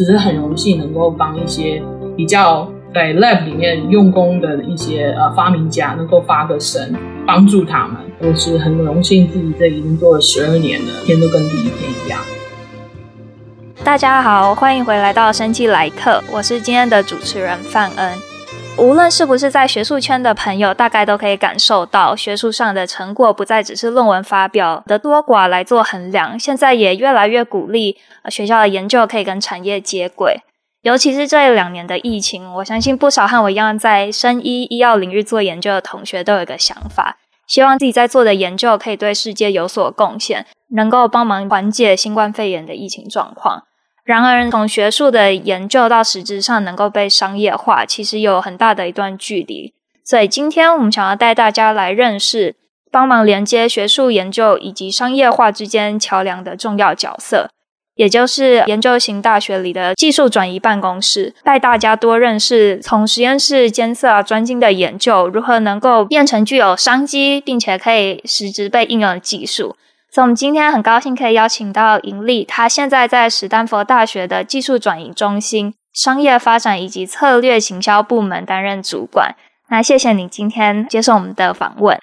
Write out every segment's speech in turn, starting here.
只是很荣幸能够帮一些比较在 lab 里面用功的一些呃发明家能够发个声，帮助他们。我是很荣幸自己这已经做了十二年了，天都跟第一天一样。大家好，欢迎回来到生技来客，我是今天的主持人范恩。无论是不是在学术圈的朋友，大概都可以感受到，学术上的成果不再只是论文发表的多寡来做衡量，现在也越来越鼓励学校的研究可以跟产业接轨。尤其是这两年的疫情，我相信不少和我一样在生医医药领域做研究的同学都有一个想法，希望自己在做的研究可以对世界有所贡献，能够帮忙缓解新冠肺炎的疫情状况。然而，从学术的研究到实质上能够被商业化，其实有很大的一段距离。所以，今天我们想要带大家来认识帮忙连接学术研究以及商业化之间桥梁的重要角色，也就是研究型大学里的技术转移办公室，带大家多认识从实验室监测专精的研究，如何能够变成具有商机并且可以实质被应用的技术。所以，我们今天很高兴可以邀请到尹丽，她现在在史丹佛大学的技术转移中心商业发展以及策略行销部门担任主管。那谢谢你今天接受我们的访问。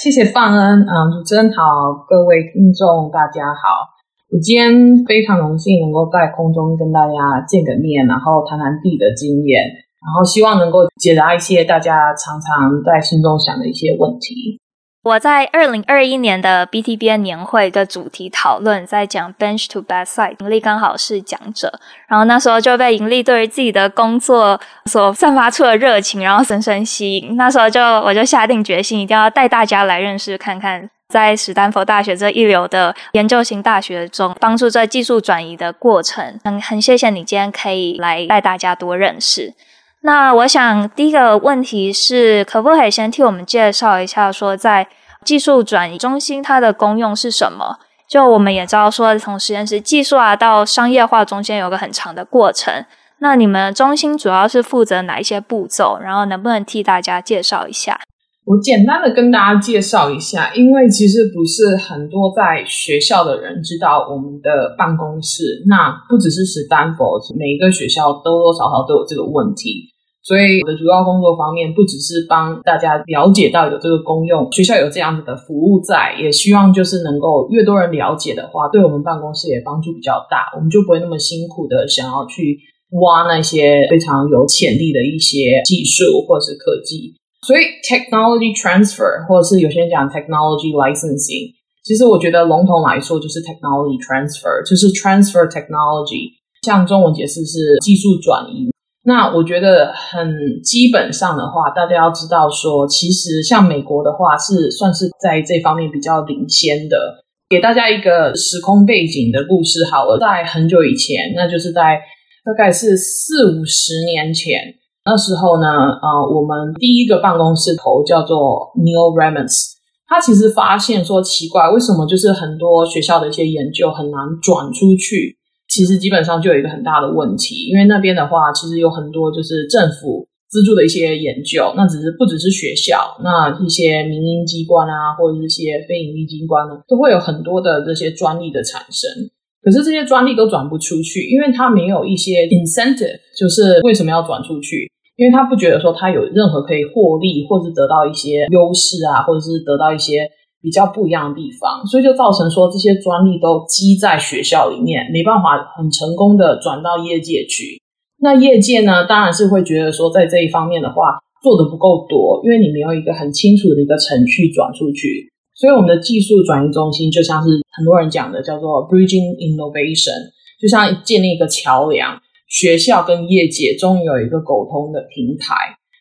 谢谢范恩，嗯，主持人好，各位听众大家好。我今天非常荣幸能够在空中跟大家见个面，然后谈谈自己的经验，然后希望能够解答一些大家常常在心中想的一些问题。我在二零二一年的 BTBN 年会的主题讨论，在讲 Bench to Bedside，盈利刚好是讲者，然后那时候就被盈利对于自己的工作所散发出的热情，然后深深吸引。那时候就我就下定决心，一定要带大家来认识看看，在史丹佛大学这一流的研究型大学中，帮助这技术转移的过程。很很谢谢你今天可以来带大家多认识。那我想第一个问题是，可不可以先替我们介绍一下，说在技术转移中心它的功用是什么？就我们也知道说，从实验室技术啊到商业化中间有个很长的过程。那你们中心主要是负责哪一些步骤？然后能不能替大家介绍一下？我简单的跟大家介绍一下，因为其实不是很多在学校的人知道我们的办公室。那不只是史丹佛，每一个学校多多少少都有这个问题。所以我的主要工作方面不只是帮大家了解到有这个功用，学校有这样子的服务在，也希望就是能够越多人了解的话，对我们办公室也帮助比较大，我们就不会那么辛苦的想要去挖那些非常有潜力的一些技术或是科技。所以 technology transfer 或者是有些人讲 technology licensing，其实我觉得笼统来说就是 technology transfer，就是 transfer technology，像中文解释是技术转移。那我觉得很基本上的话，大家要知道说，其实像美国的话是算是在这方面比较领先的。给大家一个时空背景的故事好了，在很久以前，那就是在大概是四五十年前，那时候呢，呃，我们第一个办公室头叫做 Neil Ramos，他其实发现说奇怪，为什么就是很多学校的一些研究很难转出去。其实基本上就有一个很大的问题，因为那边的话，其实有很多就是政府资助的一些研究，那只是不只是学校，那一些民营机关啊，或者是一些非营利机关呢，都会有很多的这些专利的产生。可是这些专利都转不出去，因为它没有一些 incentive，就是为什么要转出去？因为他不觉得说他有任何可以获利，或是得到一些优势啊，或者是得到一些。比较不一样的地方，所以就造成说这些专利都积在学校里面，没办法很成功的转到业界去。那业界呢，当然是会觉得说，在这一方面的话做得不够多，因为你没有一个很清楚的一个程序转出去。所以我们的技术转移中心就像是很多人讲的叫做 bridging innovation，就像建立一个桥梁，学校跟业界终于有一个沟通的平台。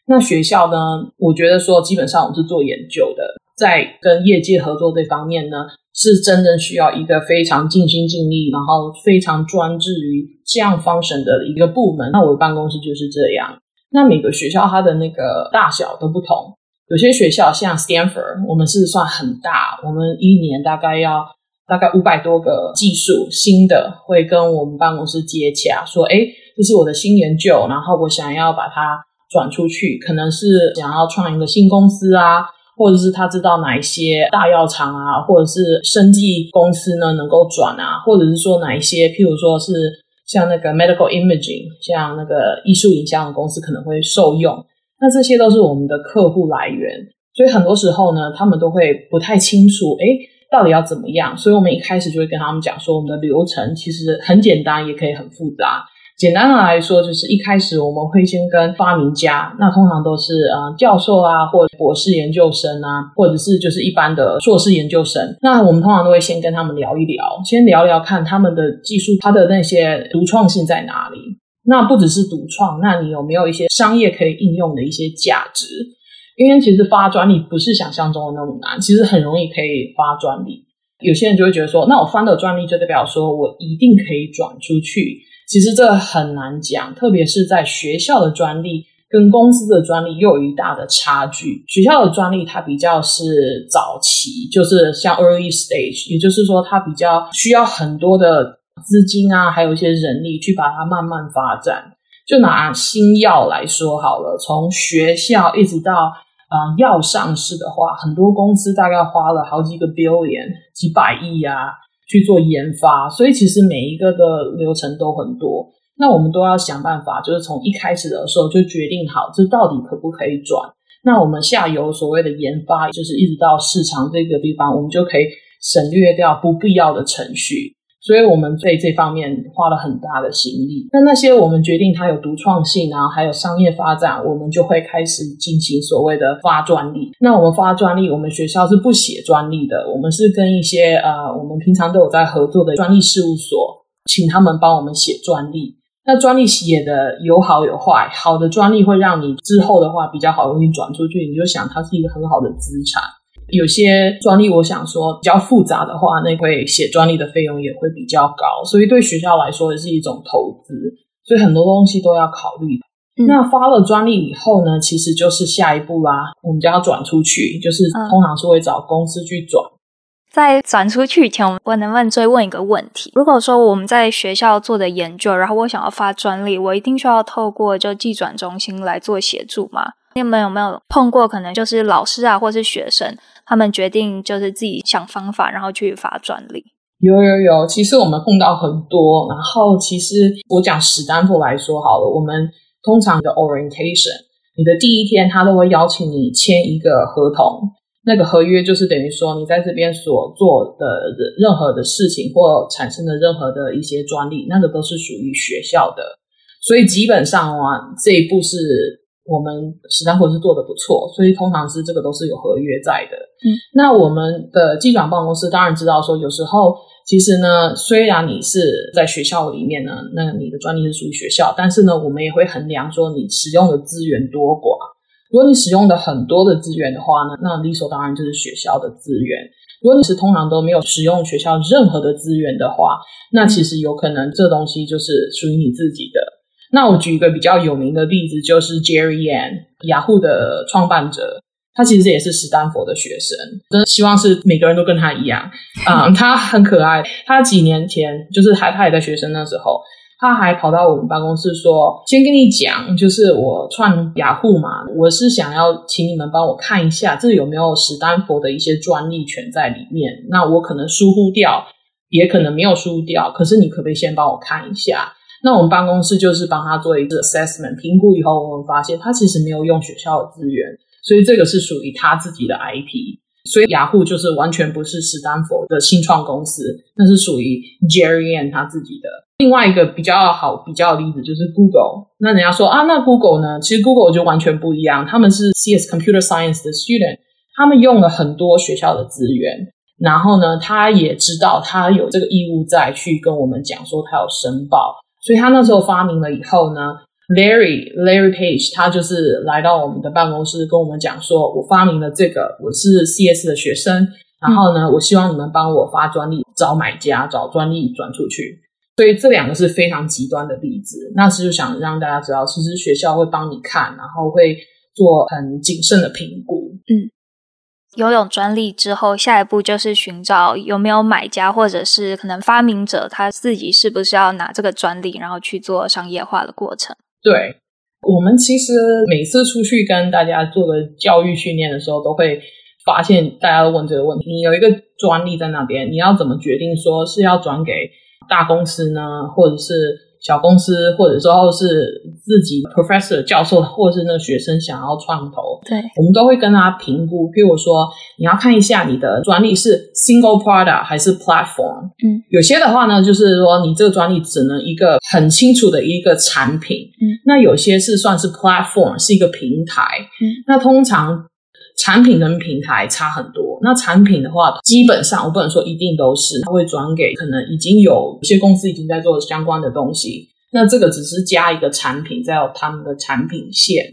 那学校呢，我觉得说基本上我们是做研究的。在跟业界合作这方面呢，是真正需要一个非常尽心尽力，然后非常专注于这样方向的一个部门。那我的办公室就是这样。那每个学校它的那个大小都不同，有些学校像 Stanford，我们是算很大，我们一年大概要大概五百多个技术新的会跟我们办公室接洽，说，哎，这是我的新研究，然后我想要把它转出去，可能是想要创一个新公司啊。或者是他知道哪一些大药厂啊，或者是生技公司呢能够转啊，或者是说哪一些，譬如说是像那个 medical imaging，像那个艺术影像的公司可能会受用。那这些都是我们的客户来源，所以很多时候呢，他们都会不太清楚，诶，到底要怎么样？所以我们一开始就会跟他们讲说，我们的流程其实很简单，也可以很复杂。简单的来说，就是一开始我们会先跟发明家，那通常都是呃教授啊，或者博士研究生啊，或者是就是一般的硕士研究生。那我们通常都会先跟他们聊一聊，先聊聊看他们的技术，他的那些独创性在哪里。那不只是独创，那你有没有一些商业可以应用的一些价值？因为其实发专利不是想象中的那么难，其实很容易可以发专利。有些人就会觉得说，那我发的专利就代表说我一定可以转出去。其实这很难讲，特别是在学校的专利跟公司的专利又有一大的差距。学校的专利它比较是早期，就是像 early stage，也就是说它比较需要很多的资金啊，还有一些人力去把它慢慢发展。就拿新药来说好了，从学校一直到啊药上市的话，很多公司大概花了好几个 billion，几百亿啊。去做研发，所以其实每一个的流程都很多。那我们都要想办法，就是从一开始的时候就决定好，这到底可不可以转。那我们下游所谓的研发，就是一直到市场这个地方，我们就可以省略掉不必要的程序。所以我们在这方面花了很大的心力。那那些我们决定它有独创性，啊还有商业发展，我们就会开始进行所谓的发专利。那我们发专利，我们学校是不写专利的，我们是跟一些呃，我们平常都有在合作的专利事务所，请他们帮我们写专利。那专利写的有好有坏，好的专利会让你之后的话比较好容易转出去，你就想它是一个很好的资产。有些专利，我想说比较复杂的话，那会写专利的费用也会比较高，所以对学校来说也是一种投资，所以很多东西都要考虑。嗯、那发了专利以后呢，其实就是下一步啦，我们就要转出去，就是通常是会找公司去转。嗯、在转出去以前，我能不能追问一个问题？如果说我们在学校做的研究，然后我想要发专利，我一定需要透过就技转中心来做协助吗？你们有没有碰过可能就是老师啊，或是学生？他们决定就是自己想方法，然后去发专利。有有有，其实我们碰到很多。然后其实我讲史丹佛来说好了，我们通常的 orientation，你的第一天他都会邀请你签一个合同。那个合约就是等于说你在这边所做的任何的事情或产生的任何的一些专利，那个都是属于学校的。所以基本上啊，这一步是。我们史丹佛是做的不错，所以通常是这个都是有合约在的。嗯，那我们的技转办公室当然知道说，有时候其实呢，虽然你是在学校里面呢，那你的专利是属于学校，但是呢，我们也会衡量说你使用的资源多寡。如果你使用的很多的资源的话呢，那理所当然就是学校的资源。如果你是通常都没有使用学校任何的资源的话，那其实有可能这东西就是属于你自己的。那我举一个比较有名的例子，就是 Jerry Yang，雅虎的创办者，他其实也是史丹佛的学生，真的希望是每个人都跟他一样啊、嗯。他很可爱，他几年前就是还他也在学生那时候，他还跑到我们办公室说：“先跟你讲，就是我创雅虎嘛，我是想要请你们帮我看一下，这有没有史丹佛的一些专利权在里面？那我可能疏忽掉，也可能没有疏忽掉，可是你可不可以先帮我看一下？”那我们办公室就是帮他做一个 assessment 评估以后，我们发现他其实没有用学校的资源，所以这个是属于他自己的 IP。所以雅虎就是完全不是史丹佛的新创公司，那是属于 Jerry Yang 他自己的。另外一个比较好比较的例子就是 Google。那人家说啊，那 Google 呢？其实 Google 就完全不一样，他们是 CS Computer Science 的 student，他们用了很多学校的资源，然后呢，他也知道他有这个义务在去跟我们讲说他有申报。所以他那时候发明了以后呢，Larry Larry Page 他就是来到我们的办公室跟我们讲说，我发明了这个，我是 CS 的学生，然后呢，我希望你们帮我发专利，找买家，找专利转出去。所以这两个是非常极端的例子。那是就想让大家知道，其实学校会帮你看，然后会做很谨慎的评估。嗯。拥有专利之后，下一步就是寻找有没有买家，或者是可能发明者他自己是不是要拿这个专利，然后去做商业化的过程。对，我们其实每次出去跟大家做的教育训练的时候，都会发现大家问这个问题：你有一个专利在那边，你要怎么决定说是要转给大公司呢，或者是小公司，或者说是自己 professor 教授，或者是那个学生想要创投，对，我们都会跟他评估。譬如说，你要看一下你的专利是 single product 还是 platform。嗯，有些的话呢，就是说你这个专利只能一个很清楚的一个产品。嗯，那有些是算是 platform，是一个平台。嗯，那通常。产品跟平台差很多。那产品的话，基本上我不能说一定都是，它会转给可能已经有一些公司已经在做相关的东西。那这个只是加一个产品，再有他们的产品线。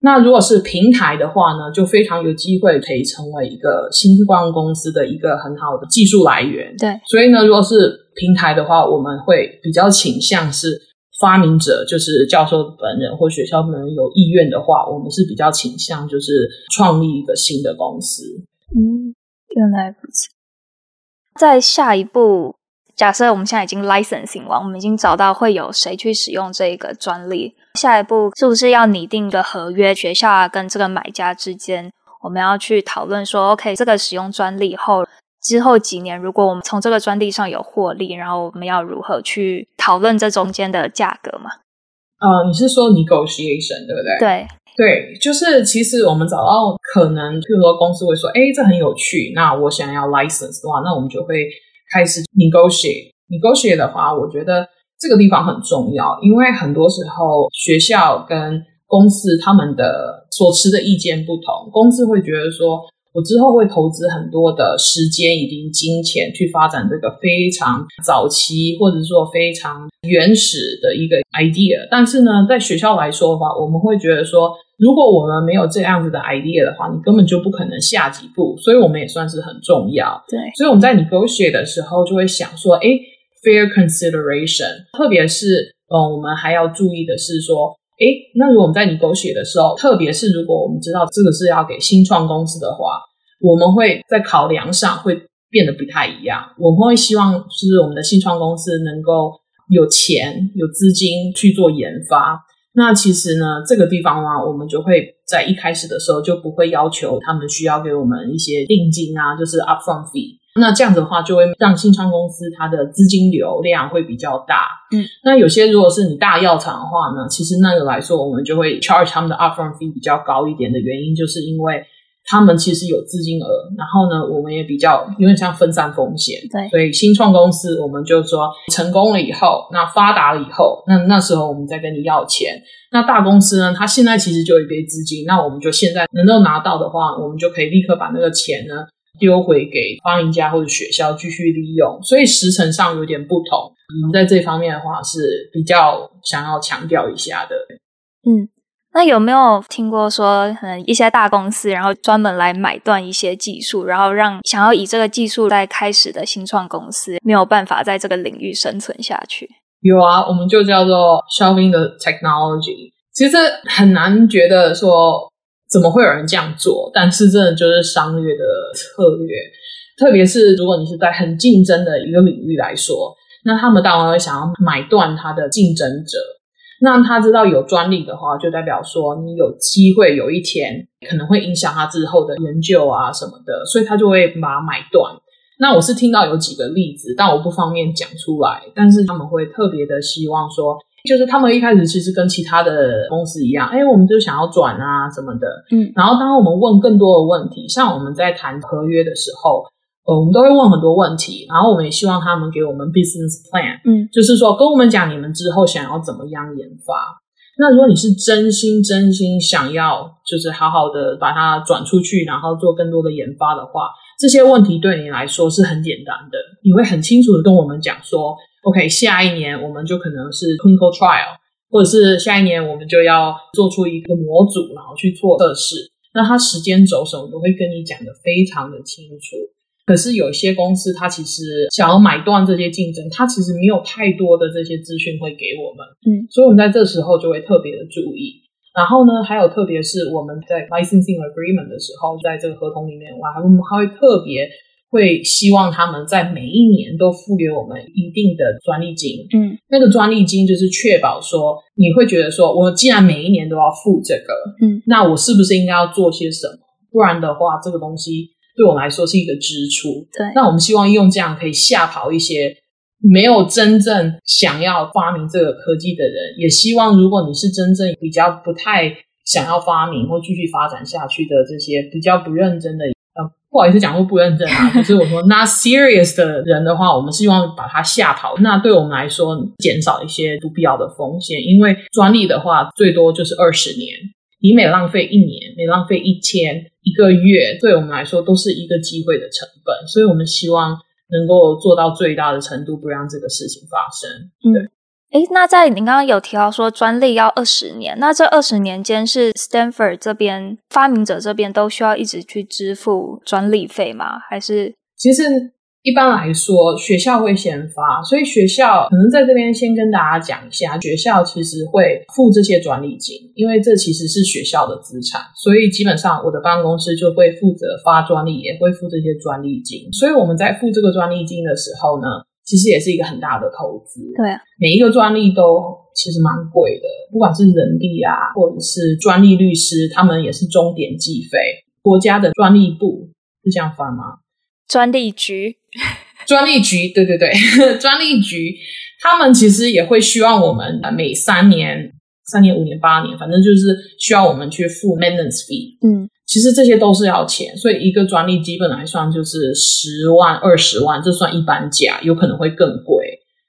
那如果是平台的话呢，就非常有机会可以成为一个新光公司的一个很好的技术来源。对，所以呢，如果是平台的话，我们会比较倾向是。发明者就是教授本人或学校本人有意愿的话，我们是比较倾向就是创立一个新的公司。嗯，原来如此。在下一步，假设我们现在已经 licensing 完，我们已经找到会有谁去使用这个专利，下一步是不是要拟定一个合约？学校啊跟这个买家之间，我们要去讨论说，OK，这个使用专利后。之后几年，如果我们从这个专利上有获利，然后我们要如何去讨论这中间的价格嘛？呃，你是说 negotiation 对不对？对对，就是其实我们找到可能，譬如说公司会说，哎，这很有趣，那我想要 license 的话，那我们就会开始 negotiate。negotiate 的话，我觉得这个地方很重要，因为很多时候学校跟公司他们的所持的意见不同，公司会觉得说。我之后会投资很多的时间以及金钱去发展这个非常早期或者说非常原始的一个 idea，但是呢，在学校来说的话，我们会觉得说，如果我们没有这样子的 idea 的话，你根本就不可能下几步，所以我们也算是很重要。对，所以我们在 negotiate 的时候就会想说，哎，fair consideration，特别是，嗯，我们还要注意的是说。诶，那如果我们在你狗血的时候，特别是如果我们知道这个是要给新创公司的话，我们会在考量上会变得不太一样。我们会希望是我们的新创公司能够有钱、有资金去做研发。那其实呢，这个地方呢，我们就会在一开始的时候就不会要求他们需要给我们一些定金啊，就是 upfront fee。那这样子的话，就会让新创公司它的资金流量会比较大。嗯，那有些如果是你大药厂的话呢，其实那个来说，我们就会 charge 他们的 upfront fee 比较高一点的原因，就是因为他们其实有资金额，然后呢，我们也比较有点像分散风险。对，所以新创公司我们就说成功了以后，那发达了以后，那那时候我们再跟你要钱。那大公司呢，它现在其实就有一笔资金，那我们就现在能够拿到的话，我们就可以立刻把那个钱呢。丢回给发明家或者学校继续利用，所以时程上有点不同。我们在这方面的话是比较想要强调一下的。嗯，那有没有听过说，可能一些大公司然后专门来买断一些技术，然后让想要以这个技术来开始的新创公司没有办法在这个领域生存下去？有啊，我们就叫做 shelving the technology。其实很难觉得说。怎么会有人这样做？但是真的就是商业的策略，特别是如果你是在很竞争的一个领域来说，那他们当然会想要买断他的竞争者。那他知道有专利的话，就代表说你有机会有一天可能会影响他之后的研究啊什么的，所以他就会把它买断。那我是听到有几个例子，但我不方便讲出来。但是他们会特别的希望说。就是他们一开始其实跟其他的公司一样，哎，我们就想要转啊什么的，嗯，然后当我们问更多的问题，像我们在谈合约的时候，呃，我们都会问很多问题，然后我们也希望他们给我们 business plan，嗯，就是说跟我们讲你们之后想要怎么样研发。那如果你是真心真心想要，就是好好的把它转出去，然后做更多的研发的话，这些问题对你来说是很简单的，你会很清楚的跟我们讲说。OK，下一年我们就可能是 clinical trial，或者是下一年我们就要做出一个模组，然后去做测试。那它时间轴什么都会跟你讲得非常的清楚。可是有一些公司，它其实想要买断这些竞争，它其实没有太多的这些资讯会给我们。嗯，所以我们在这时候就会特别的注意。然后呢，还有特别是我们在 licensing agreement 的时候，在这个合同里面，我还我们还会特别。会希望他们在每一年都付给我们一定的专利金，嗯，那个专利金就是确保说，你会觉得说，我既然每一年都要付这个，嗯，那我是不是应该要做些什么？不然的话，这个东西对我们来说是一个支出。对，那我们希望用这样可以吓跑一些没有真正想要发明这个科技的人，也希望如果你是真正比较不太想要发明或继续发展下去的这些比较不认真的。不好意思讲过不认真啊，可是我说 not serious 的人的话，我们希望把他吓跑。那对我们来说，减少一些不必要的风险。因为专利的话，最多就是二十年，你每浪费一年，每浪费一天、一个月，对我们来说都是一个机会的成本。所以我们希望能够做到最大的程度，不让这个事情发生。对。嗯诶，那在您刚刚有提到说专利要二十年，那这二十年间是 Stanford 这边发明者这边都需要一直去支付专利费吗？还是其实一般来说学校会先发，所以学校可能在这边先跟大家讲一下，学校其实会付这些专利金，因为这其实是学校的资产，所以基本上我的办公室就会负责发专利，也会付这些专利金。所以我们在付这个专利金的时候呢，其实也是一个很大的投资，对啊，每一个专利都其实蛮贵的，不管是人力啊，或者是专利律师，他们也是终点计费。国家的专利部是这样翻吗？专利局，专利局，对 对对，专利局，他们其实也会希望我们每三年、三年、五年、八年，反正就是需要我们去付 maintenance fee，嗯。其实这些都是要钱，所以一个专利基本来算就是十万、二十万，这算一般价，有可能会更贵，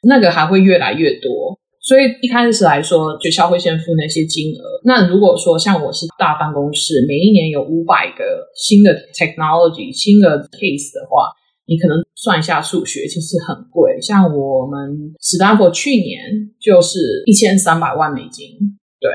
那个还会越来越多。所以一开始来说，学校会先付那些金额。那如果说像我是大办公室，每一年有五百个新的 technology、新的 case 的话，你可能算一下数学，其实很贵。像我们史丹佛去年就是一千三百万美金，对。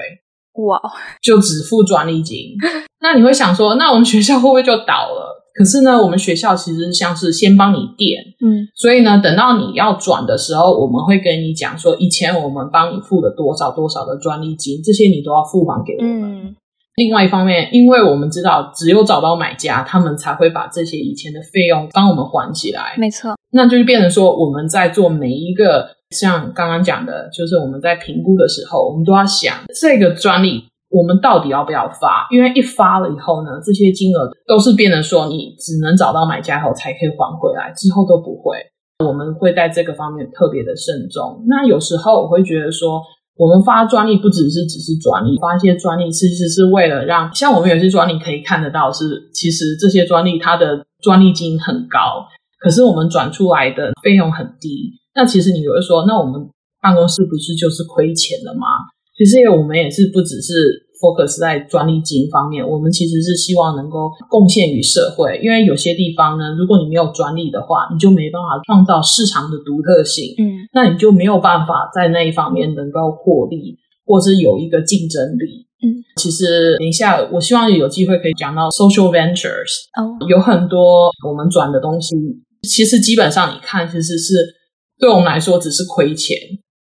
哇，就只付专利金，那你会想说，那我们学校会不会就倒了？可是呢，我们学校其实像是先帮你垫，嗯，所以呢，等到你要转的时候，我们会跟你讲说，以前我们帮你付了多少多少的专利金，这些你都要付还给我们。嗯，另外一方面，因为我们知道，只有找到买家，他们才会把这些以前的费用帮我们还起来。没错，那就是变成说，我们在做每一个。像刚刚讲的，就是我们在评估的时候，我们都要想这个专利我们到底要不要发？因为一发了以后呢，这些金额都是变成说你只能找到买家后才可以还回来，之后都不会。我们会在这个方面特别的慎重。那有时候我会觉得说，我们发专利不只是只是专利，发一些专利其实是为了让，像我们有些专利可以看得到是，其实这些专利它的专利金很高，可是我们转出来的费用很低。那其实你有人说，那我们办公室不是就是亏钱了吗？其实也我们也是不只是 focus 在专利金方面，我们其实是希望能够贡献于社会。因为有些地方呢，如果你没有专利的话，你就没办法创造市场的独特性，嗯，那你就没有办法在那一方面能够获利，或是有一个竞争力。嗯，其实等一下，我希望有机会可以讲到 social ventures，哦，有很多我们转的东西，其实基本上你看，其实是。对我们来说只是亏钱，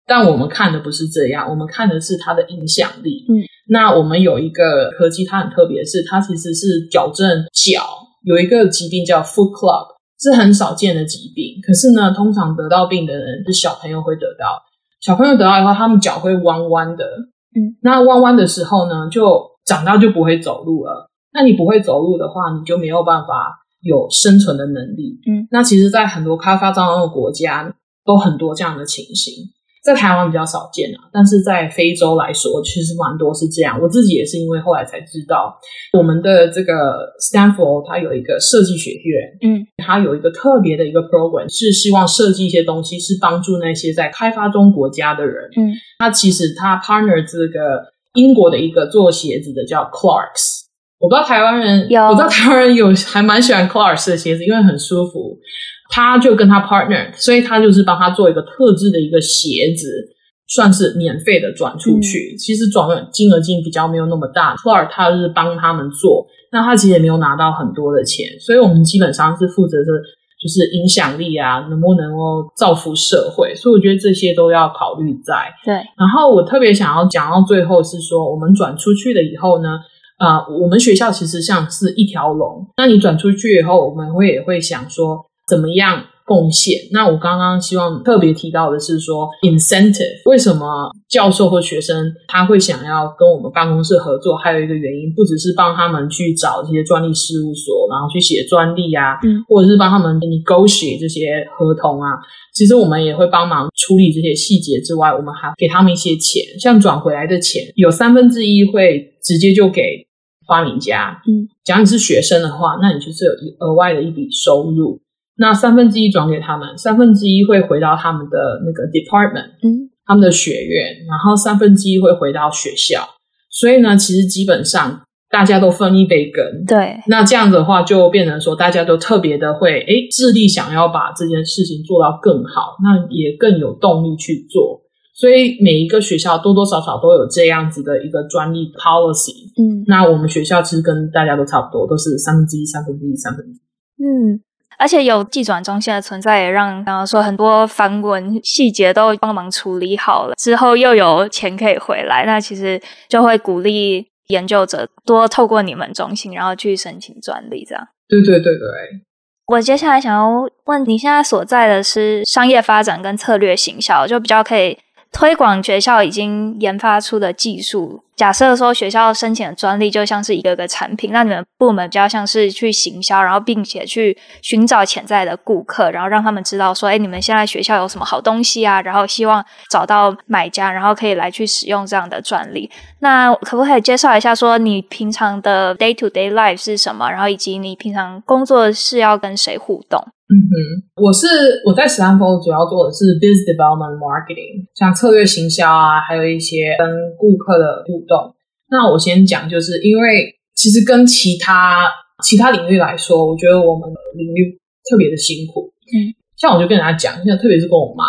但我们看的不是这样，我们看的是它的影响力。嗯，那我们有一个科技，它很特别，是它其实是矫正脚，有一个疾病叫 Foot Club，是很少见的疾病。可是呢，通常得到病的人是小朋友会得到，小朋友得到以后，他们脚会弯弯的。嗯，那弯弯的时候呢，就长大就不会走路了。那你不会走路的话，你就没有办法有生存的能力。嗯，那其实，在很多开发中的国家。都很多这样的情形，在台湾比较少见啊，但是在非洲来说，其实蛮多是这样。我自己也是因为后来才知道，我们的这个 Stanford 它有一个设计学院，嗯，它有一个特别的一个 program，是希望设计一些东西，是帮助那些在开发中国家的人。嗯，它其实它 partner 这个英国的一个做鞋子的叫 Clarks，我不知道台湾人有，我知道台湾人有还蛮喜欢 Clarks 的鞋子，因为很舒服。他就跟他 partner，所以他就是帮他做一个特制的一个鞋子，算是免费的转出去。嗯、其实转的金额金比较没有那么大，Clark 他是帮他们做，那他其实也没有拿到很多的钱，所以我们基本上是负责的，就是影响力啊，能不能够造福社会。所以我觉得这些都要考虑在。对。然后我特别想要讲到最后是说，我们转出去了以后呢，啊、呃，我们学校其实像是一条龙。那你转出去以后，我们会也会想说。怎么样贡献。那我刚刚希望特别提到的是说，incentive 为什么教授或学生他会想要跟我们办公室合作？还有一个原因，不只是帮他们去找这些专利事务所，然后去写专利啊，嗯，或者是帮他们 negotiate 这些合同啊。其实我们也会帮忙处理这些细节之外，我们还给他们一些钱，像转回来的钱，有三分之一会直接就给发明家。嗯，假如你是学生的话，那你就是有额外的一笔收入。那三分之一转给他们，三分之一会回到他们的那个 department，嗯，他们的学院，然后三分之一会回到学校。所以呢，其实基本上大家都分一杯羹。对，那这样子的话，就变成说大家都特别的会，诶，致力想要把这件事情做到更好，那也更有动力去做。所以每一个学校多多少少都有这样子的一个专利 policy。嗯，那我们学校其实跟大家都差不多，都是三分之一、三分之一、三分之一。嗯。而且有技转中心的存在，也让刚刚说很多繁文细节都帮忙处理好了，之后又有钱可以回来，那其实就会鼓励研究者多透过你们中心，然后去申请专利，这样。对对对对。我接下来想要问你，现在所在的是商业发展跟策略行销，就比较可以。推广学校已经研发出的技术。假设说学校申请的专利就像是一个个产品，那你们部门比较像是去行销，然后并且去寻找潜在的顾客，然后让他们知道说，哎，你们现在学校有什么好东西啊？然后希望找到买家，然后可以来去使用这样的专利。那可不可以介绍一下说你平常的 day to day life 是什么？然后以及你平常工作是要跟谁互动？嗯哼，我是我在史丹佛主要做的是 business development marketing，像策略行销啊，还有一些跟顾客的互动。那我先讲，就是因为其实跟其他其他领域来说，我觉得我们领域特别的辛苦。嗯，像我就跟人家讲，现在特别是跟我妈，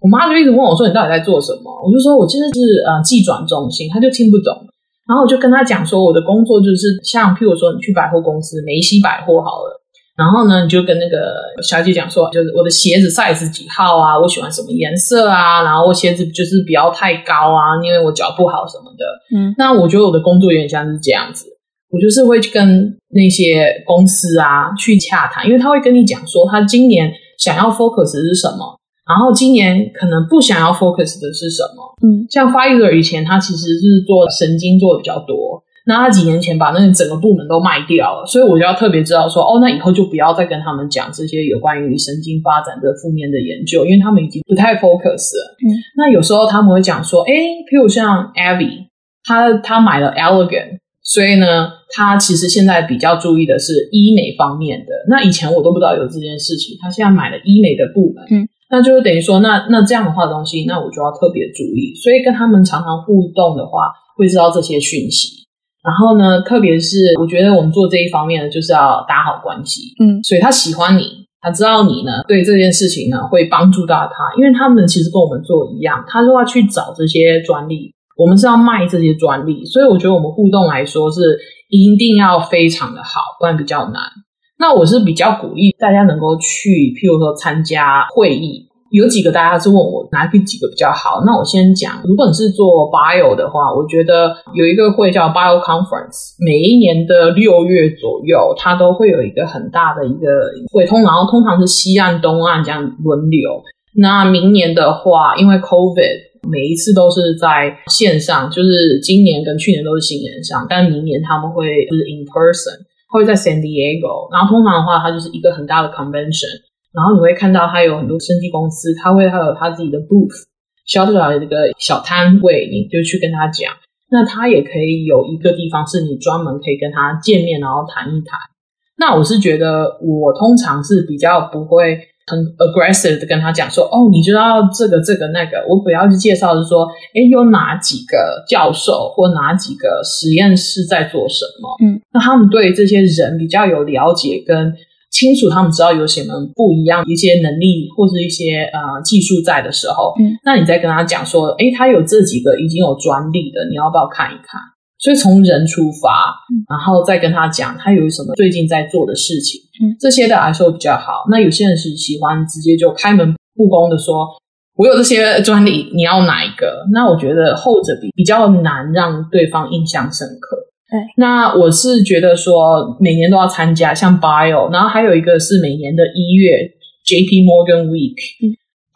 我妈就一直问我说：“你到底在做什么？”我就说：“我其实是呃寄转中心。”她就听不懂，然后我就跟她讲说：“我的工作就是像譬如说，你去百货公司，梅西百货好了。”然后呢，你就跟那个小姐讲说，就是我的鞋子 size 几号啊？我喜欢什么颜色啊？然后我鞋子就是不要太高啊，因为我脚不好什么的。嗯，那我觉得我的工作有点像是这样子，我就是会去跟那些公司啊去洽谈，因为他会跟你讲说他今年想要 focus 是什么，然后今年可能不想要 focus 的是什么。嗯，像 Pfizer 以前他其实是做神经做的比较多。那他几年前把那个整个部门都卖掉了，所以我就要特别知道说，哦，那以后就不要再跟他们讲这些有关于神经发展的负面的研究，因为他们已经不太 focus 了。嗯，那有时候他们会讲说，哎，譬如像 Abby，他他买了 Allergan，所以呢，他其实现在比较注意的是医美方面的。那以前我都不知道有这件事情，他现在买了医美的部门，嗯，那就是等于说，那那这样的话东西，那我就要特别注意。所以跟他们常常互动的话，会知道这些讯息。然后呢，特别是我觉得我们做这一方面呢，就是要打好关系。嗯，所以他喜欢你，他知道你呢对这件事情呢会帮助到他，因为他们其实跟我们做一样，他都要去找这些专利，我们是要卖这些专利，所以我觉得我们互动来说是一定要非常的好，不然比较难。那我是比较鼓励大家能够去，譬如说参加会议。有几个大家是问我哪个几个比较好，那我先讲。如果你是做 bio 的话，我觉得有一个会叫 Bio Conference，每一年的六月左右，它都会有一个很大的一个会通，然后通常是西岸、东岸这样轮流。那明年的话，因为 COVID，每一次都是在线上，就是今年跟去年都是新年上，但明年他们会就是 in person，会在 San Diego。然后通常的话，它就是一个很大的 convention。然后你会看到他有很多生技公司，他会还有他自己的 booth，小小的这个小摊位，你就去跟他讲。那他也可以有一个地方是你专门可以跟他见面，然后谈一谈。那我是觉得，我通常是比较不会很 aggressive 的跟他讲说，哦，你知道这个这个那个，我主要去介绍是说，诶，有哪几个教授或哪几个实验室在做什么？嗯，那他们对这些人比较有了解跟。清楚，他们知道有什么不一样，一些能力或者一些呃技术在的时候，嗯，那你再跟他讲说，诶，他有这几个已经有专利的，你要不要看一看？所以从人出发，然后再跟他讲他有什么最近在做的事情，嗯，这些的来说比较好。那有些人是喜欢直接就开门布公的说，我有这些专利，你要哪一个？那我觉得后者比比较难让对方印象深刻。对，那我是觉得说每年都要参加，像 Bio，然后还有一个是每年的一月 JP Morgan Week，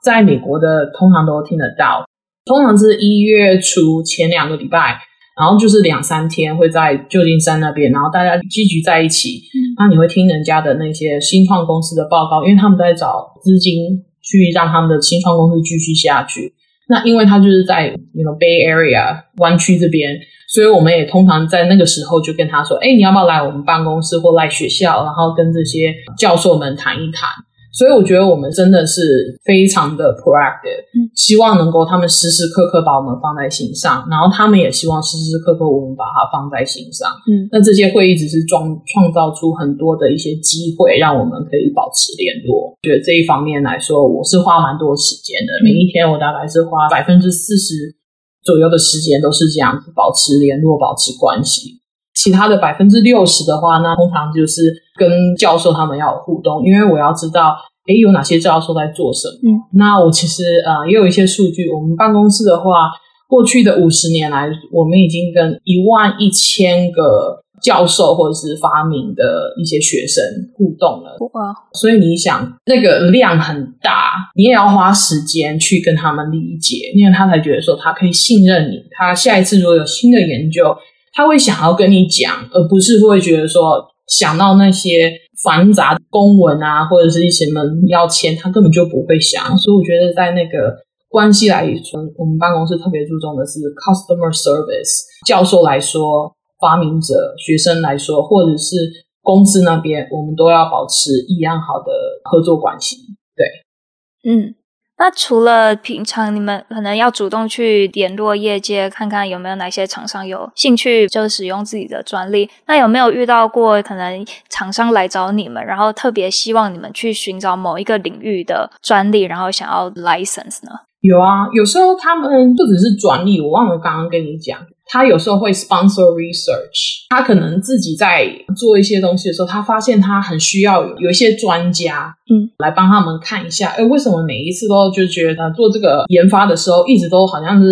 在美国的通常都听得到，通常是一月初前两个礼拜，然后就是两三天会在旧金山那边，然后大家聚集在一起，那你会听人家的那些新创公司的报告，因为他们在找资金去让他们的新创公司继续下去。那因为他就是在 you know Bay Area 湾区这边，所以我们也通常在那个时候就跟他说：“哎，你要不要来我们办公室或来学校，然后跟这些教授们谈一谈？”所以我觉得我们真的是非常的 proactive，希望能够他们时时刻刻把我们放在心上，然后他们也希望时时刻刻我们把它放在心上。嗯，那这些会议只是创创造出很多的一些机会，让我们可以保持联络。我觉得这一方面来说，我是花蛮多时间的，每一天我大概是花百分之四十左右的时间都是这样子保持联络、保持关系。其他的百分之六十的话那，通常就是跟教授他们要有互动，因为我要知道，诶，有哪些教授在做什么。嗯，那我其实呃也有一些数据，我们办公室的话，过去的五十年来，我们已经跟一万一千个教授或者是发明的一些学生互动了。哇！所以你想，那个量很大，你也要花时间去跟他们理解，因为他才觉得说他可以信任你，他下一次如果有新的研究。他会想要跟你讲，而不是会觉得说想到那些繁杂公文啊，或者是一些什么要签，他根本就不会想。所以我觉得在那个关系来说，我们办公室特别注重的是 customer service。教授来说，发明者、学生来说，或者是公司那边，我们都要保持一样好的合作关系。对，嗯。那除了平常你们可能要主动去联络业界，看看有没有哪些厂商有兴趣就使用自己的专利，那有没有遇到过可能厂商来找你们，然后特别希望你们去寻找某一个领域的专利，然后想要 license 呢？有啊，有时候他们不只是专利，我忘了刚刚跟你讲。他有时候会 sponsor research，他可能自己在做一些东西的时候，他发现他很需要有有一些专家，嗯，来帮他们看一下，哎，为什么每一次都就觉得做这个研发的时候，一直都好像是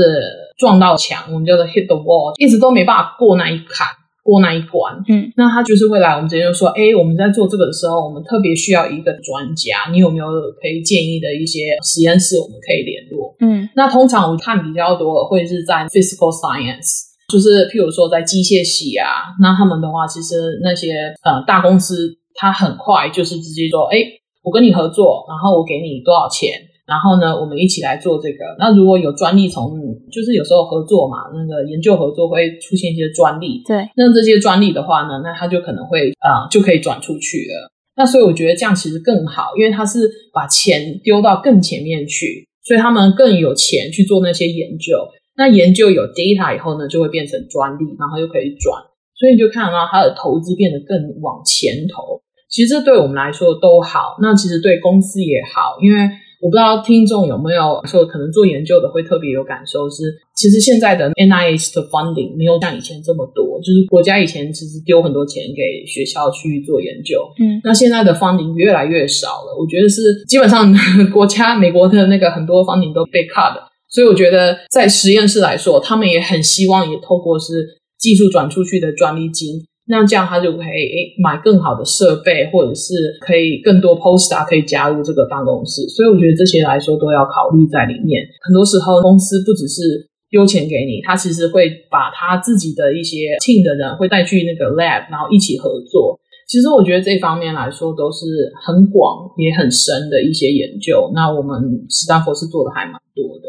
撞到墙，我们叫做 hit the wall，一直都没办法过那一坎，过那一关，嗯，那他就是会来我们这边就说，哎，我们在做这个的时候，我们特别需要一个专家，你有没有可以建议的一些实验室，我们可以联络，嗯，那通常我看比较多会是在 physical science。就是譬如说在机械系啊，那他们的话，其实那些呃大公司，他很快就是直接说，哎，我跟你合作，然后我给你多少钱，然后呢，我们一起来做这个。那如果有专利从，就是有时候合作嘛，那个研究合作会出现一些专利，对，那这些专利的话呢，那他就可能会啊、呃，就可以转出去了。那所以我觉得这样其实更好，因为他是把钱丢到更前面去，所以他们更有钱去做那些研究。那研究有 data 以后呢，就会变成专利，然后又可以转，所以你就看到它的投资变得更往前投。其实这对我们来说都好，那其实对公司也好，因为我不知道听众有没有说可能做研究的会特别有感受是，其实现在的 NIH 的 funding 没有像以前这么多，就是国家以前其实丢很多钱给学校去做研究，嗯，那现在的 funding 越来越少了，我觉得是基本上 国家美国的那个很多 funding 都被 cut 了。所以我觉得，在实验室来说，他们也很希望也透过是技术转出去的专利金，那这样他就可以买更好的设备，或者是可以更多 poster，可以加入这个办公室。所以我觉得这些来说都要考虑在里面。很多时候公司不只是丢钱给你，他其实会把他自己的一些 team 的人会带去那个 lab，然后一起合作。其实我觉得这方面来说都是很广也很深的一些研究。那我们斯丹佛是做的还蛮多的。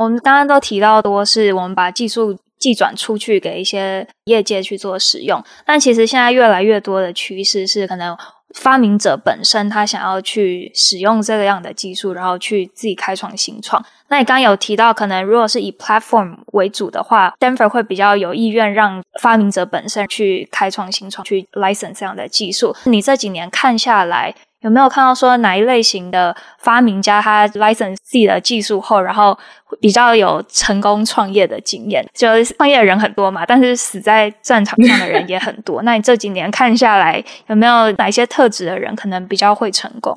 我们刚刚都提到多是我们把技术技转出去给一些业界去做使用，但其实现在越来越多的趋势是，可能发明者本身他想要去使用这个样的技术，然后去自己开创新创。那你刚刚有提到，可能如果是以 platform 为主的话，Stanford 会比较有意愿让发明者本身去开创新创，去 license 这样的技术。你这几年看下来，有没有看到说哪一类型的发明家他 license 自的技术后，然后比较有成功创业的经验？就创业的人很多嘛，但是死在战场上的人也很多。那你这几年看下来，有没有哪些特质的人可能比较会成功？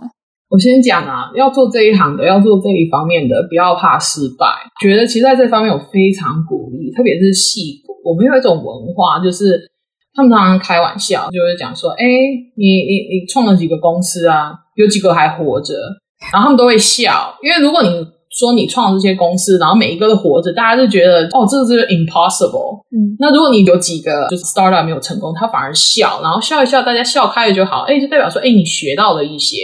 我先讲啊，要做这一行的，要做这一方面的，不要怕失败。觉得其实在这方面我非常鼓励，特别是矽谷，我们有一种文化就是。他们常常开玩笑，就会讲说：“哎，你你你创了几个公司啊？有几个还活着？”然后他们都会笑，因为如果你说你创了这些公司，然后每一个都活着，大家就觉得哦，这个这个 impossible。嗯，那如果你有几个就是 startup 没有成功，他反而笑，然后笑一笑，大家笑开了就好。哎，就代表说，哎，你学到了一些。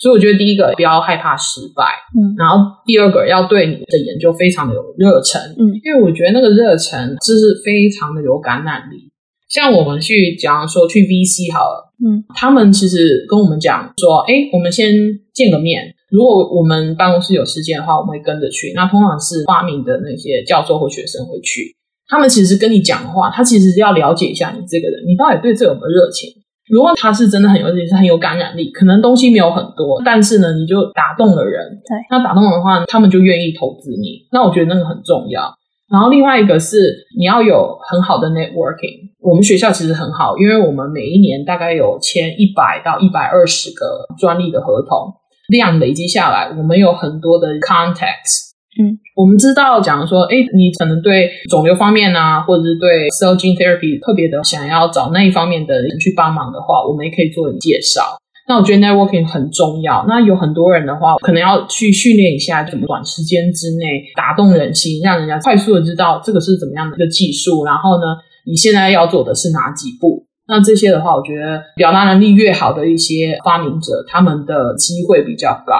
所以我觉得第一个不要害怕失败，嗯，然后第二个要对你的研究非常的有热忱，嗯，因为我觉得那个热忱就是非常的有感染力。像我们去讲说去 VC 好了，嗯，他们其实跟我们讲说，哎，我们先见个面。如果我们办公室有时间的话，我们会跟着去。那通常是发明的那些教授或学生会去。他们其实跟你讲的话，他其实是要了解一下你这个人，你到底对这有没有热情。如果他是真的很有热情，是很有感染力，可能东西没有很多，但是呢，你就打动了人。对，那打动的话，他们就愿意投资你。那我觉得那个很重要。然后另外一个是你要有很好的 networking。我们学校其实很好，因为我们每一年大概有签一百到一百二十个专利的合同，量累积下来，我们有很多的 contacts。嗯，我们知道，假如说，哎，你可能对肿瘤方面啊，或者是对 cell gene therapy 特别的想要找那一方面的人去帮忙的话，我们也可以做你介绍。那我觉得 networking 很重要。那有很多人的话，可能要去训练一下，怎么短时间之内打动人心，让人家快速的知道这个是怎么样的一个技术。然后呢，你现在要做的是哪几步？那这些的话，我觉得表达能力越好的一些发明者，他们的机会比较高。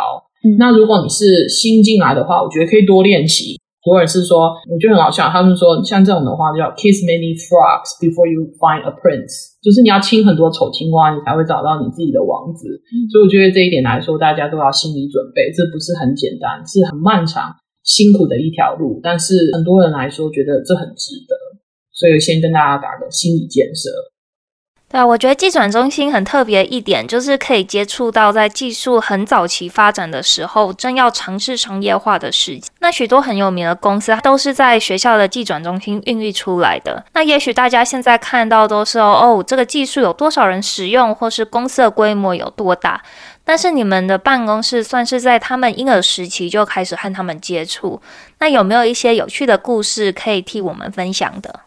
嗯，那如果你是新进来的话，我觉得可以多练习。或者是说，我觉得很好笑。他们说，像这种的话，叫 kiss many frogs before you find a prince，就是你要亲很多丑青蛙，你才会找到你自己的王子。嗯，所以我觉得这一点来说，大家都要心理准备，这不是很简单，是很漫长、辛苦的一条路。但是很多人来说，觉得这很值得，所以先跟大家打个心理建设。对啊，我觉得技转中心很特别一点，就是可以接触到在技术很早期发展的时候，正要尝试商业化的时机。那许多很有名的公司都是在学校的技转中心孕育出来的。那也许大家现在看到都是哦，这个技术有多少人使用，或是公司的规模有多大。但是你们的办公室算是在他们婴儿时期就开始和他们接触。那有没有一些有趣的故事可以替我们分享的？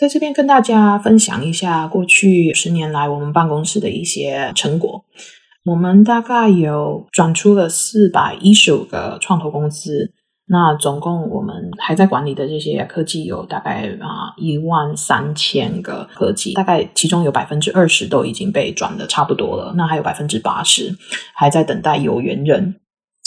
在这边跟大家分享一下过去十年来我们办公室的一些成果。我们大概有转出了四百一十五个创投公司，那总共我们还在管理的这些科技有大概啊一万三千个科技，大概其中有百分之二十都已经被转的差不多了，那还有百分之八十还在等待有缘人。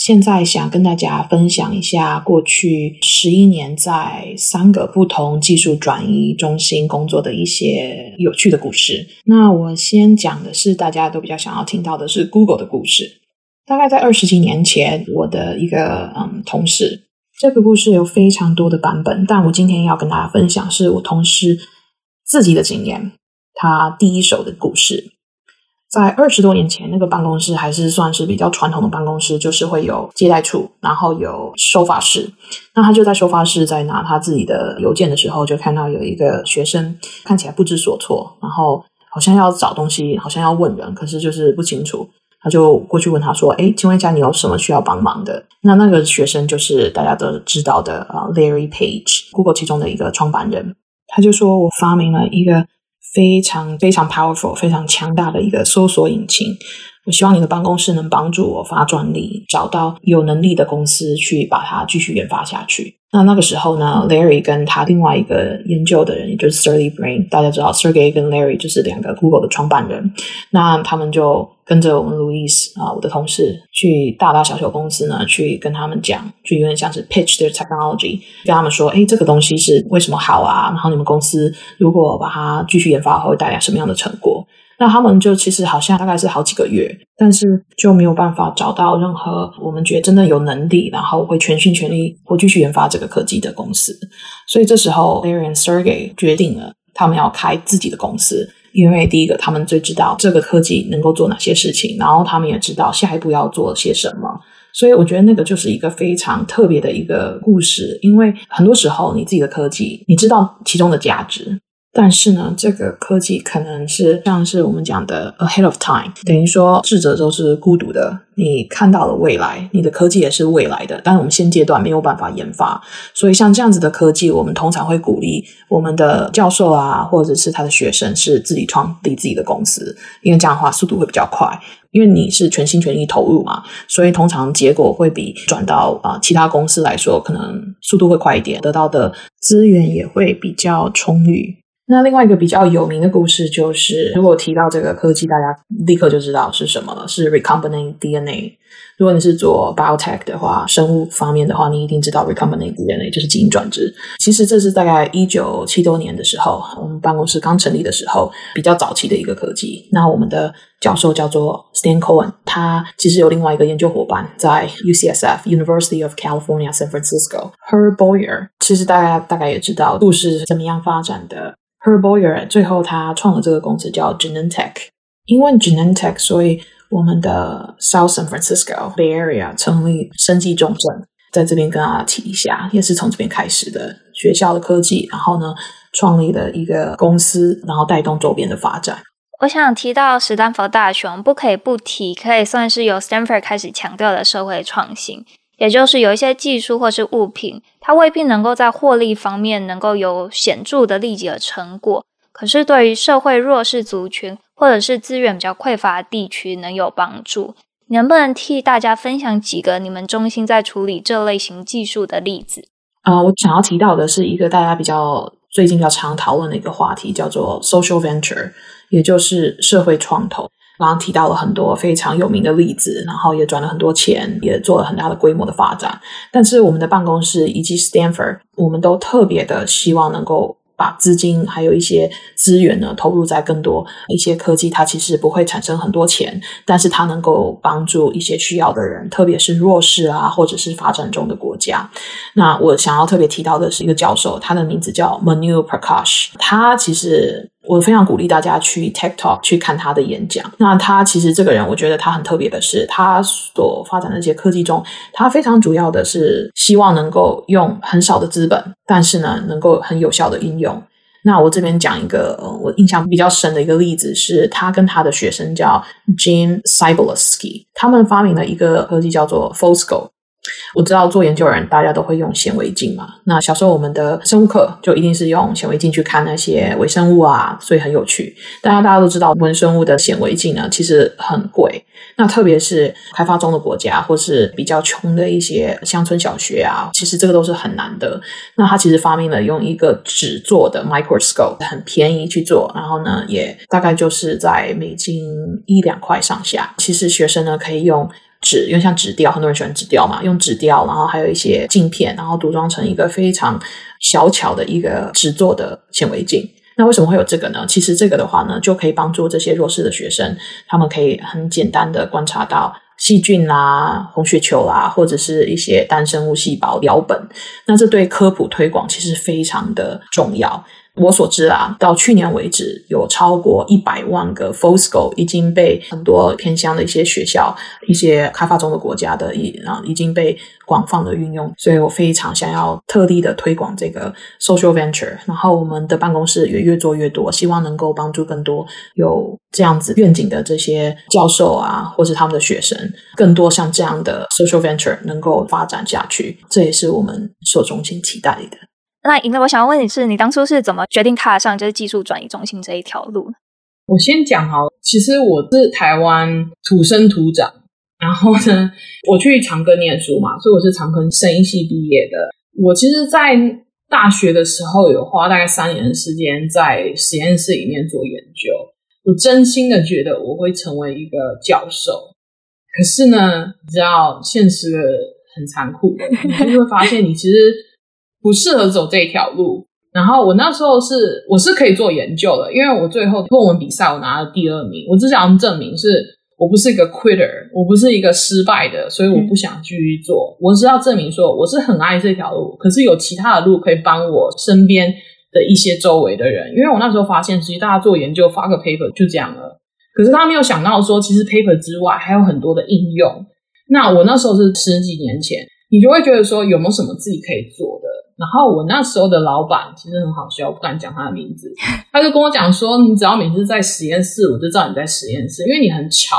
现在想跟大家分享一下过去十一年在三个不同技术转移中心工作的一些有趣的故事。那我先讲的是大家都比较想要听到的是 Google 的故事。大概在二十几年前，我的一个嗯同事，这个故事有非常多的版本，但我今天要跟大家分享是我同事自己的经验，他第一手的故事。在二十多年前，那个办公室还是算是比较传统的办公室，就是会有接待处，然后有收发室。那他就在收发室，在拿他自己的邮件的时候，就看到有一个学生看起来不知所措，然后好像要找东西，好像要问人，可是就是不清楚。他就过去问他说：“诶，请问一下，你有什么需要帮忙的？”那那个学生就是大家都知道的啊，Larry Page，Google 其中的一个创办人。他就说：“我发明了一个。”非常非常 powerful、非常强大的一个搜索引擎。我希望你的办公室能帮助我发专利，找到有能力的公司去把它继续研发下去。那那个时候呢，Larry 跟他另外一个研究的人，也就是 Sergey Brin，大家知道 Sergey 跟 Larry 就是两个 Google 的创办人。那他们就跟着我们 Louis 啊，我的同事，去大大小小公司呢，去跟他们讲，就有点像是 pitch their technology，跟他们说，哎，这个东西是为什么好啊？然后你们公司如果把它继续研发，会带来什么样的成果？那他们就其实好像大概是好几个月，但是就没有办法找到任何我们觉得真的有能力，然后会全心全力或继续研发这个科技的公司。所以这时候，Larry 和 Sergey 决定了，他们要开自己的公司，因为第一个他们最知道这个科技能够做哪些事情，然后他们也知道下一步要做些什么。所以我觉得那个就是一个非常特别的一个故事，因为很多时候你自己的科技，你知道其中的价值。但是呢，这个科技可能是像是我们讲的 ahead of time，等于说智者都是孤独的。你看到了未来，你的科技也是未来的，但是我们现阶段没有办法研发。所以像这样子的科技，我们通常会鼓励我们的教授啊，或者是他的学生是自己创立自己的公司，因为这样的话速度会比较快。因为你是全心全意投入嘛，所以通常结果会比转到啊、其他公司来说，可能速度会快一点，得到的资源也会比较充裕。那另外一个比较有名的故事就是，如果提到这个科技，大家立刻就知道是什么了，是 recombinant DNA。如果你是做 biotech 的话，生物方面的话，你一定知道 recombinant DNA 就是基因转植。其实这是大概一九七多年的时候，我们办公室刚成立的时候，比较早期的一个科技。那我们的教授叫做 Stan Cohen，他其实有另外一个研究伙伴在 UCSF University of California San Francisco，Her Boyer。其实大家大概也知道故事是怎么样发展的。Herboyer 最后他创了这个公司叫 Genentech，因为 Genentech，所以我们的 South San Francisco Bay Area 成立生技重镇，在这边跟大家提一下，也是从这边开始的学校的科技，然后呢创立了一个公司，然后带动周边的发展。我想提到史丹佛大学，不可以不提，可以算是由 Stanford 开始强调的社会创新。也就是有一些技术或是物品，它未必能够在获利方面能够有显著的立即的成果，可是对于社会弱势族群或者是资源比较匮乏的地区能有帮助。能不能替大家分享几个你们中心在处理这类型技术的例子？啊、我想要提到的是一个大家比较最近比较常讨论的一个话题，叫做 social venture，也就是社会创投。刚刚提到了很多非常有名的例子，然后也赚了很多钱，也做了很大的规模的发展。但是我们的办公室以及 Stanford，我们都特别的希望能够把资金还有一些资源呢投入在更多一些科技，它其实不会产生很多钱，但是它能够帮助一些需要的人，特别是弱势啊，或者是发展中的国家。那我想要特别提到的是一个教授，他的名字叫 Manu Prakash，他其实。我非常鼓励大家去 Tech Talk 去看他的演讲。那他其实这个人，我觉得他很特别的是，他所发展的这些科技中，他非常主要的是希望能够用很少的资本，但是呢，能够很有效的应用。那我这边讲一个我印象比较深的一个例子，是他跟他的学生叫 Jim Cybulski，他们发明了一个科技叫做 Fosco。我知道做研究的人，大家都会用显微镜嘛。那小时候我们的生物课就一定是用显微镜去看那些微生物啊，所以很有趣。大家大家都知道，微生物的显微镜呢，其实很贵。那特别是开发中的国家，或是比较穷的一些乡村小学啊，其实这个都是很难的。那他其实发明了用一个纸做的 microscope，很便宜去做，然后呢，也大概就是在美金一两块上下。其实学生呢可以用。纸，因为像纸雕，很多人喜欢纸雕嘛，用纸雕，然后还有一些镜片，然后组装成一个非常小巧的一个纸做的显微镜。那为什么会有这个呢？其实这个的话呢，就可以帮助这些弱势的学生，他们可以很简单的观察到细菌啦、红血球啦，或者是一些单生物细胞标本。那这对科普推广其实非常的重要。我所知啊，到去年为止，有超过一百万个 f o s c o 已经被很多偏乡的一些学校、一些开发中的国家的已啊已经被广泛的运用。所以我非常想要特地的推广这个 social venture。然后我们的办公室也越做越多，希望能够帮助更多有这样子愿景的这些教授啊，或是他们的学生，更多像这样的 social venture 能够发展下去。这也是我们所衷心期待的。那因为我想要问你是，你当初是怎么决定踏上就是技术转移中心这一条路？我先讲好，其实我是台湾土生土长，然后呢，我去长庚念书嘛，所以我是长庚生医系毕业的。我其实，在大学的时候有花大概三年的时间在实验室里面做研究。我真心的觉得我会成为一个教授，可是呢，你知道现实很残酷的，你就会发现你其实。不适合走这一条路，然后我那时候是我是可以做研究的，因为我最后论文比赛我拿了第二名，我只想证明是我不是一个 quitter，我不是一个失败的，所以我不想继续做。我是要证明说我是很爱这条路，可是有其他的路可以帮我身边的一些周围的人，因为我那时候发现，其实大家做研究发个 paper 就这样了，可是他没有想到说，其实 paper 之外还有很多的应用。那我那时候是十几年前，你就会觉得说有没有什么自己可以做的？然后我那时候的老板其实很好笑，我不敢讲他的名字，他就跟我讲说，你只要每次在实验室，我就知道你在实验室，因为你很吵。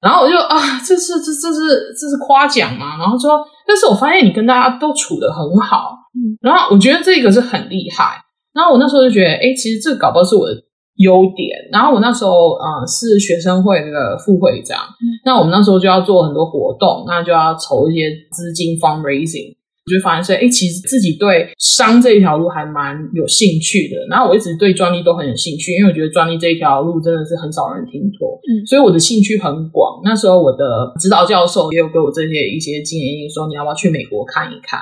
然后我就啊，这是这这是这是夸奖嘛？然后说，但是我发现你跟大家都处得很好，嗯，然后我觉得这个是很厉害。然后我那时候就觉得，哎，其实这个搞不好是我的。优点，然后我那时候呃是学生会的副会长，嗯，那我们那时候就要做很多活动，那就要筹一些资金 fundraising，我就发现说，哎，其实自己对商这一条路还蛮有兴趣的。然后我一直对专利都很有兴趣，因为我觉得专利这一条路真的是很少人听说，嗯，所以我的兴趣很广。那时候我的指导教授也有给我这些一些建议，说你要不要去美国看一看。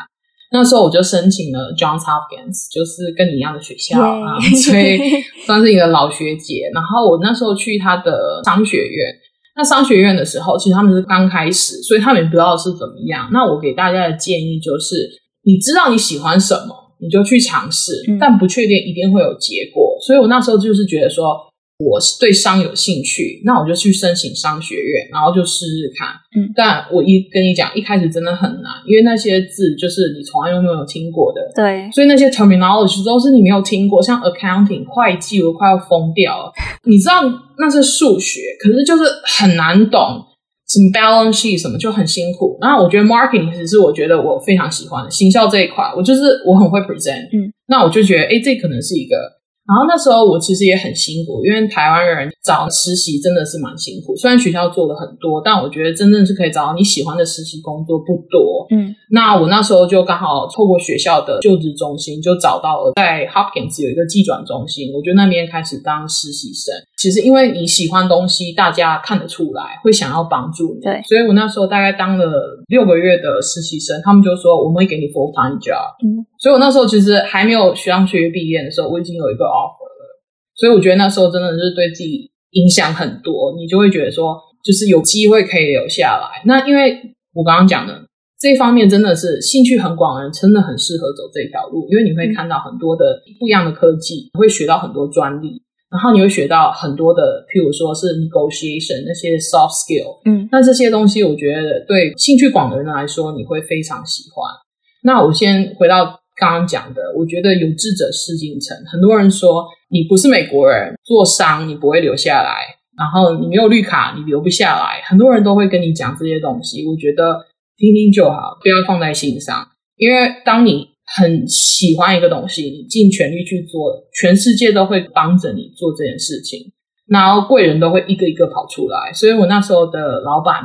那时候我就申请了 Johns Hopkins，就是跟你一样的学校啊，所以算是一个老学姐。然后我那时候去他的商学院，那商学院的时候，其实他们是刚开始，所以他们也不知道是怎么样。那我给大家的建议就是，你知道你喜欢什么，你就去尝试，嗯，但不确定一定会有结果。所以我那时候就是觉得说。我是对商有兴趣，那我就去申请商学院，然后就试试看。嗯，但我一跟你讲，一开始真的很难，因为那些字就是你从来都没有听过的。对，所以那些 terminology 都是你没有听过，像 accounting 会计，我快要疯掉了。你知道那是数学，可是就是很难懂，什么 balance sheet 什么就很辛苦。然后我觉得 marketing 其实是我觉得我非常喜欢的行销这一块，我就是我很会 present。嗯，那我就觉得，哎，这可能是一个。然后那时候我其实也很辛苦，因为台湾人找实习真的是蛮辛苦。虽然学校做了很多，但我觉得真正是可以找到你喜欢的实习工作不多。嗯，那我那时候就刚好透过学校的就职中心就找到了，在 Hopkins 有一个技转中心，我就那边开始当实习生。其实因为你喜欢东西，大家看得出来，会想要帮助你。对，所以我那时候大概当了六个月的实习生，他们就说我们会给你 full time job。嗯。所以我那时候其实还没有学上学业毕业的时候，我已经有一个 offer 了。所以我觉得那时候真的是对自己影响很多，你就会觉得说，就是有机会可以留下来。那因为我刚刚讲的这一方面，真的是兴趣很广的人，真的很适合走这条路，因为你会看到很多的不一样的科技，会学到很多专利，然后你会学到很多的，譬如说是 negotiation 那些 soft skill，嗯，那这些东西我觉得对兴趣广的人来说，你会非常喜欢。那我先回到。刚刚讲的，我觉得有志者事竟成。很多人说你不是美国人，做商你不会留下来，然后你没有绿卡，你留不下来。很多人都会跟你讲这些东西，我觉得听听就好，不要放在心上。因为当你很喜欢一个东西，你尽全力去做，全世界都会帮着你做这件事情，然后贵人都会一个一个跑出来。所以我那时候的老板，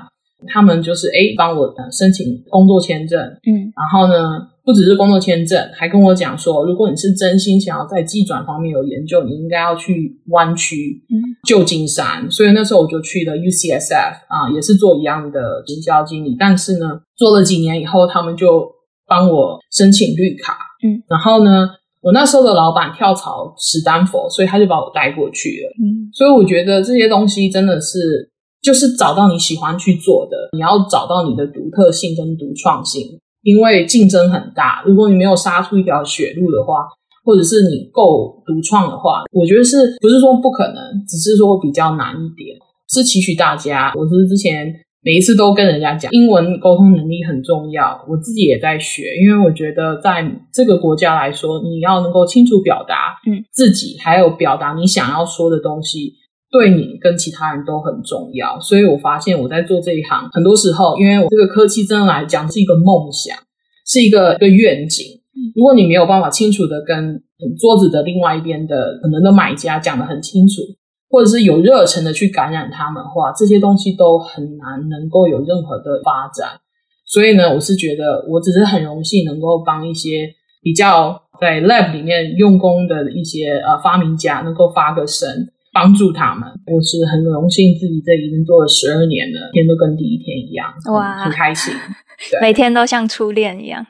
他们就是哎帮我申请工作签证，嗯，然后呢。不只是工作签证，还跟我讲说，如果你是真心想要在技转方面有研究，你应该要去湾区、旧金山。所以那时候我就去了 UCSF 啊，也是做一样的营销经理。但是呢，做了几年以后，他们就帮我申请绿卡。嗯，然后呢，我那时候的老板跳槽史丹佛，所以他就把我带过去了。嗯，所以我觉得这些东西真的是，就是找到你喜欢去做的，你要找到你的独特性跟独创性。因为竞争很大，如果你没有杀出一条血路的话，或者是你够独创的话，我觉得是不是说不可能，只是说比较难一点。是期许大家，我是之前每一次都跟人家讲，英文沟通能力很重要，我自己也在学，因为我觉得在这个国家来说，你要能够清楚表达嗯自己，还有表达你想要说的东西。对你跟其他人都很重要，所以我发现我在做这一行，很多时候，因为我这个科技真的来讲是一个梦想，是一个一个愿景。如果你没有办法清楚的跟桌子的另外一边的可能的买家讲得很清楚，或者是有热忱的去感染他们的话，这些东西都很难能够有任何的发展。所以呢，我是觉得我只是很荣幸能够帮一些比较在 lab 里面用功的一些呃发明家能够发个声。帮助他们，我是很荣幸自己这已经做了十二年了，天都跟第一天一样，哇，很开心，每天都像初恋一样。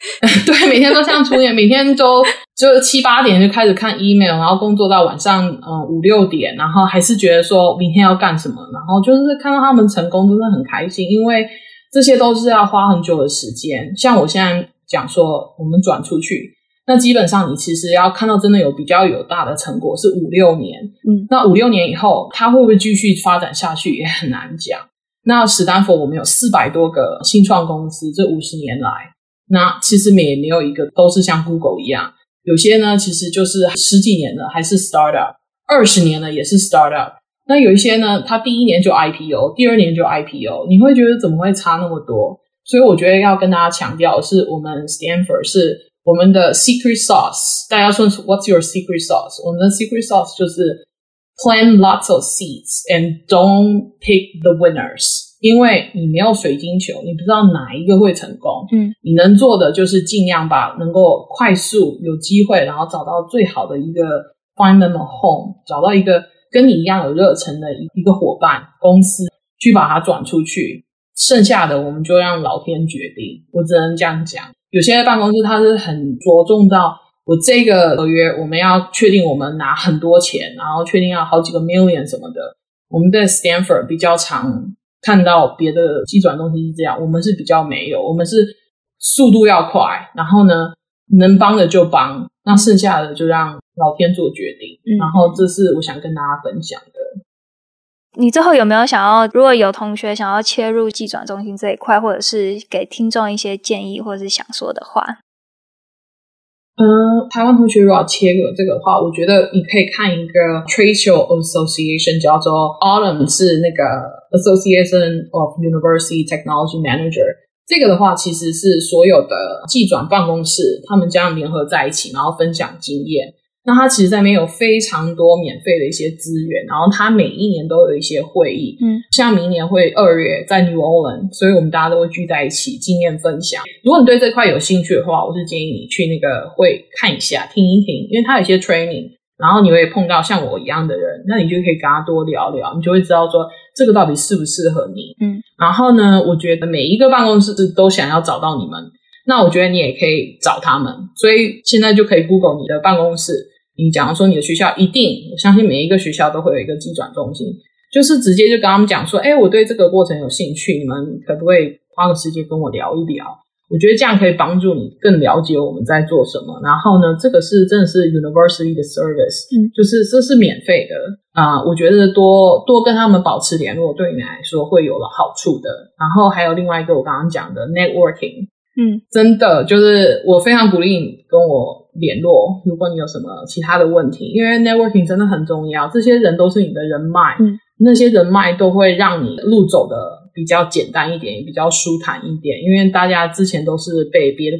对，每天都像初恋，每天都 就七八点就开始看 email，然后工作到晚上嗯五六点，然后还是觉得说明天要干什么，然后就是看到他们成功，真的很开心，因为这些都是要花很久的时间。像我现在讲说，我们转出去。那基本上，你其实要看到真的有比较有大的成果是五六年，嗯，那五六年以后，它会不会继续发展下去也很难讲。那史丹佛我们有四百多个新创公司，这五十年来，那其实也没有一个都是像 Google 一样，有些呢其实就是十几年了还是 startup，二十年了也是 startup。那有一些呢，它第一年就 IPO，第二年就 IPO，你会觉得怎么会差那么多？所以我觉得要跟大家强调的是，我们 Stanford 是我们的 secret sauce。大家说 What's your secret sauce？我们的 secret sauce 就是 plant lots of seeds and don't pick the winners。因为你没有水晶球，你不知道哪一个会成功。嗯，你能做的就是尽量把能够快速有机会，然后找到最好的一个 find them a home，找到一个跟你一样有热忱的一一个伙伴公司，去把它转出去。剩下的我们就让老天决定。我只能这样讲。有些办公室它是很着重到我这个合约，我们要确定我们拿很多钱，然后确定要好几个 million 什么的。我们在 Stanford 比较常。看到别的机转东西是这样，我们是比较没有，我们是速度要快，然后呢，能帮的就帮，那剩下的就让老天做决定。嗯，然后这是我想跟大家分享的。你最后有没有想要，如果有同学想要切入机转中心这一块，或者是给听众一些建议，或者是想说的话？嗯，台湾同学如果切入这个的话，我觉得你可以看一个 trade show association，叫做 Autumn，是那个 Association of University Technology Manager。这个的话，其实是所有的技转办公室他们将联合在一起，然后分享经验。那它其实在里面有非常多免费的一些资源，然后它每一年都有一些会议，嗯，像明年会二月在 New Orleans，所以我们大家都会聚在一起经验分享。如果你对这块有兴趣的话，我是建议你去那个会看一下，听一听，因为它有一些 training，然后你会碰到像我一样的人，那你就可以跟他多聊聊，你就会知道说这个到底适不适合你，嗯。然后呢，我觉得每一个办公室都想要找到你们，那我觉得你也可以找他们，所以现在就可以 Google 你的办公室。你假如说你的学校一定，我相信每一个学校都会有一个机转中心，就是直接就跟他们讲说，哎，我对这个过程有兴趣，你们可不可以花个时间跟我聊一聊？我觉得这样可以帮助你更了解我们在做什么。然后呢，这个是真的是 university 的 service，嗯，就是这是免费的啊，呃，我觉得多多跟他们保持联络，对你来说会有了好处的。然后还有另外一个我刚刚讲的 networking。嗯，真的就是我非常鼓励你跟我联络，如果你有什么其他的问题，因为 networking 真的很重要。这些人都是你的人脉，嗯，那些人脉都会让你路走的比较简单一点，也比较舒坦一点。因为大家之前都是被别的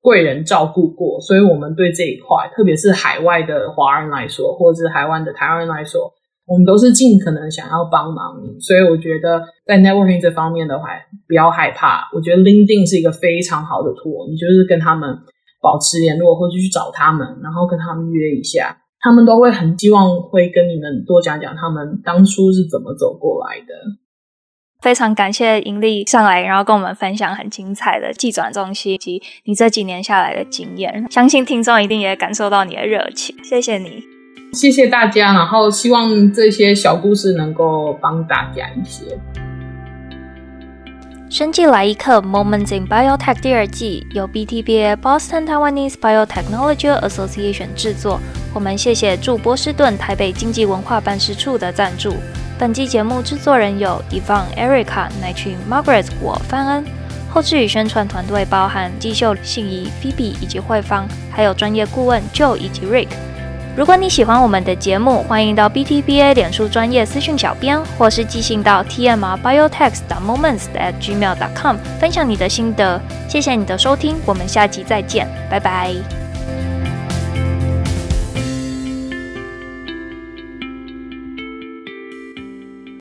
贵人照顾过，所以我们对这一块，特别是海外的华人来说，或者是台湾的台湾人来说。我们都是尽可能想要帮忙你，所以我觉得在 networking 这方面的话，不要害怕。我觉得 LinkedIn 是一个非常好的 tool，你就是跟他们保持联络，或者去找他们，然后跟他们约一下，他们都会很希望会跟你们多讲讲他们当初是怎么走过来的。非常感谢盈利上来，然后跟我们分享很精彩的技转中心以及你这几年下来的经验，相信听众一定也感受到你的热情。谢谢你。谢谢大家，然后希望这些小故事能够帮大家一些。生计来一课 Moments in Biotech 第二季由 BTBA Boston Taiwanese Biotechnology Association 制作。我们谢谢驻波士顿台北经济文化办事处的赞助。本季节目制作人有 Yvonne Erica、乃群 Margaret、我范恩。后制与宣传团队包含季秀、信仪、Phoebe 以及慧芳，还有专业顾问 Joe 以及 Rick。如果你喜欢我们的节目，欢迎到 BTBA 脸书专业私讯小编，或是寄信到 TMR Biotech 的 Moments at gmail.com 分享你的心得。谢谢你的收听，我们下集再见，拜拜。